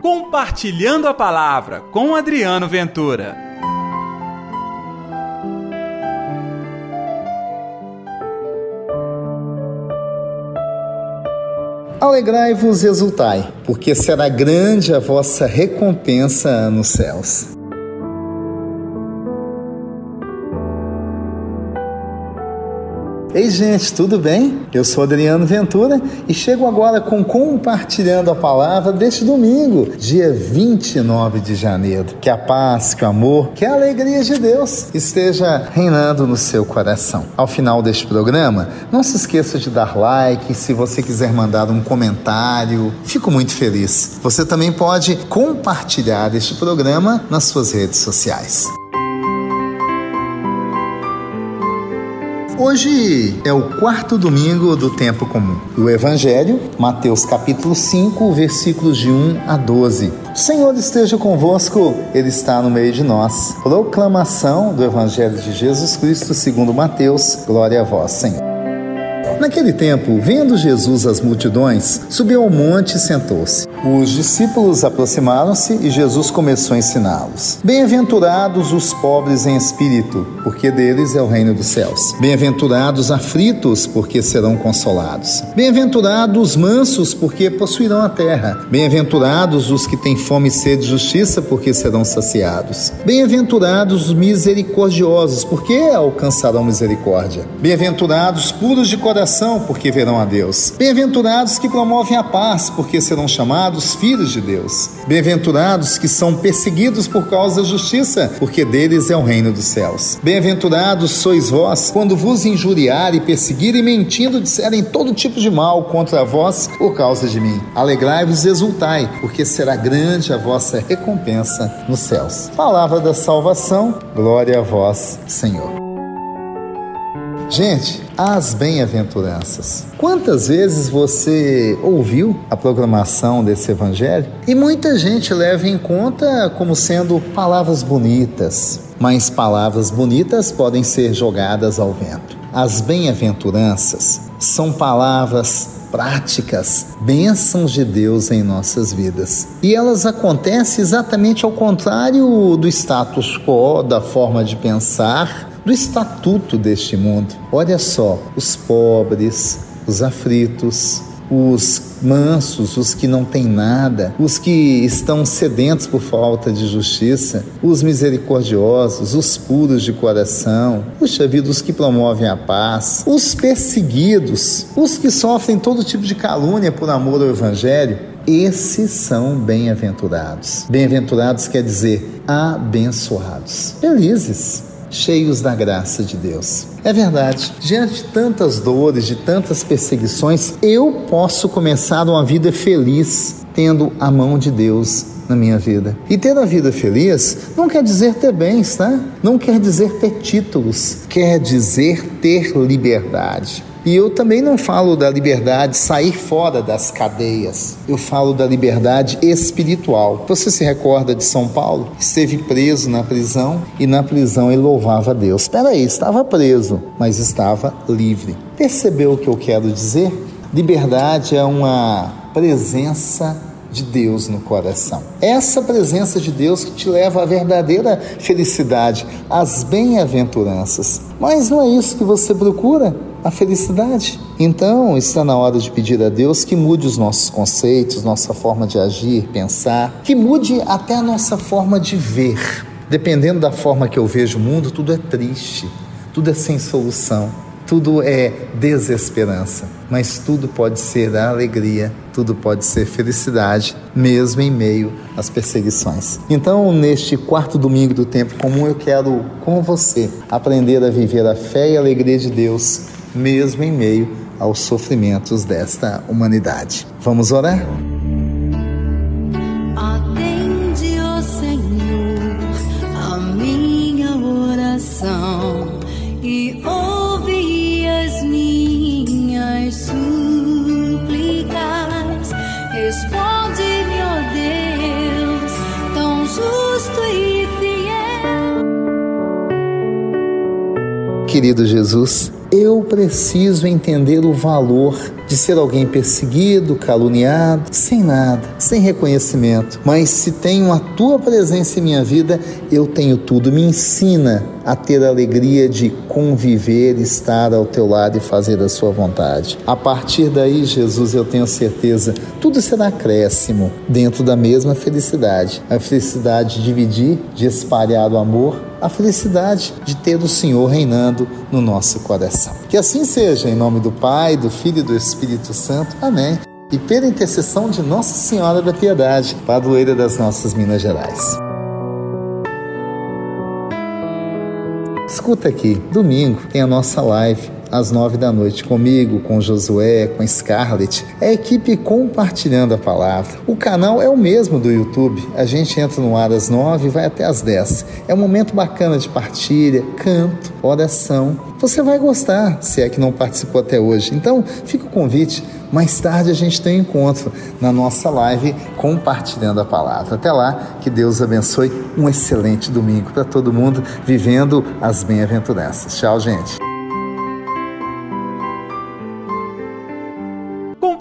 Compartilhando a Palavra com Adriano Ventura. Alegrai-vos e exultai, porque será grande a vossa recompensa nos céus. Ei, gente, tudo bem? Eu sou Adriano Ventura e chego agora com Compartilhando a Palavra deste domingo, dia 29 de janeiro. Que a paz, que o amor, que a alegria de Deus esteja reinando no seu coração. Ao final deste programa, não se esqueça de dar like, se você quiser mandar um comentário, fico muito feliz. Você também pode compartilhar este programa nas suas redes sociais. Hoje é o quarto domingo do tempo comum. O Evangelho, Mateus capítulo 5, versículos de 1 a 12. O Senhor esteja convosco, Ele está no meio de nós. Proclamação do Evangelho de Jesus Cristo segundo Mateus. Glória a vós, Senhor. Naquele tempo, vendo Jesus as multidões, subiu ao monte e sentou-se. Os discípulos aproximaram-se e Jesus começou a ensiná-los. Bem-aventurados os pobres em espírito, porque deles é o reino dos céus. Bem-aventurados aflitos, porque serão consolados. Bem-aventurados os mansos, porque possuirão a terra. Bem-aventurados os que têm fome e sede de justiça, porque serão saciados. Bem-aventurados os misericordiosos, porque alcançarão misericórdia. Bem-aventurados puros de coração, porque verão a Deus. Bem-aventurados que promovem a paz, porque serão chamados filhos de Deus. Bem-aventurados que são perseguidos por causa da justiça, porque deles é o reino dos céus. Bem-aventurados sois vós, quando vos injuriarem, perseguirem, mentindo, disserem todo tipo de mal contra vós por causa de mim. Alegrai-vos e exultai, porque será grande a vossa recompensa nos céus. Palavra da salvação, glória a vós, Senhor. Gente, as bem-aventuranças. Quantas vezes você ouviu a proclamação desse evangelho? E muita gente leva em conta como sendo palavras bonitas, mas palavras bonitas podem ser jogadas ao vento. As bem-aventuranças são palavras práticas, bênçãos de Deus em nossas vidas. E elas acontecem exatamente ao contrário do status quo, da forma de pensar do estatuto deste mundo. Olha só, os pobres, os aflitos, os mansos, os que não têm nada, os que estão sedentos por falta de justiça, os misericordiosos, os puros de coração, puxa vida, os que promovem a paz, os perseguidos, os que sofrem todo tipo de calúnia por amor ao Evangelho. Esses são bem-aventurados. Bem-aventurados quer dizer abençoados, felizes cheios da graça de Deus. É verdade, diante de tantas dores, de tantas perseguições, eu posso começar uma vida feliz tendo a mão de Deus na minha vida. E ter a vida feliz não quer dizer ter bens, tá? Não quer dizer ter títulos, quer dizer ter liberdade. E eu também não falo da liberdade sair fora das cadeias. Eu falo da liberdade espiritual. Você se recorda de São Paulo? Esteve preso na prisão e na prisão ele louvava a Deus. Espera aí, estava preso, mas estava livre. Percebeu o que eu quero dizer? Liberdade é uma presença de Deus no coração. Essa presença de Deus que te leva à verdadeira felicidade, às bem-aventuranças. Mas não é isso que você procura? A felicidade. Então, está na hora de pedir a Deus que mude os nossos conceitos, nossa forma de agir, pensar, que mude até a nossa forma de ver. Dependendo da forma que eu vejo o mundo, tudo é triste, tudo é sem solução tudo é desesperança, mas tudo pode ser alegria, tudo pode ser felicidade, mesmo em meio às perseguições. Então, neste quarto domingo do tempo comum, eu quero com você aprender a viver a fé e a alegria de Deus, mesmo em meio aos sofrimentos desta humanidade. Vamos orar? Querido Jesus, eu preciso entender o valor de ser alguém perseguido, caluniado, sem nada, sem reconhecimento. Mas se tenho a tua presença em minha vida, eu tenho tudo. Me ensina a ter a alegria de conviver, estar ao teu lado e fazer a sua vontade. A partir daí, Jesus, eu tenho certeza, tudo será acréscimo dentro da mesma felicidade. A felicidade de dividir, de espalhar o amor, a felicidade de ter o Senhor reinando no nosso coração. Que assim seja, em nome do Pai, do Filho e do Espírito Santo. Amém. E pela intercessão de Nossa Senhora da Piedade, padroeira das nossas Minas Gerais. Escuta aqui, domingo tem a nossa live às nove da noite comigo, com Josué, com Scarlett, é a equipe compartilhando a palavra. O canal é o mesmo do YouTube. A gente entra no ar às nove e vai até às dez. É um momento bacana de partilha, canto, oração. Você vai gostar, se é que não participou até hoje. Então, fica o convite. Mais tarde a gente tem um encontro na nossa live compartilhando a palavra. Até lá, que Deus abençoe. Um excelente domingo para todo mundo vivendo as bem-aventuranças. Tchau, gente.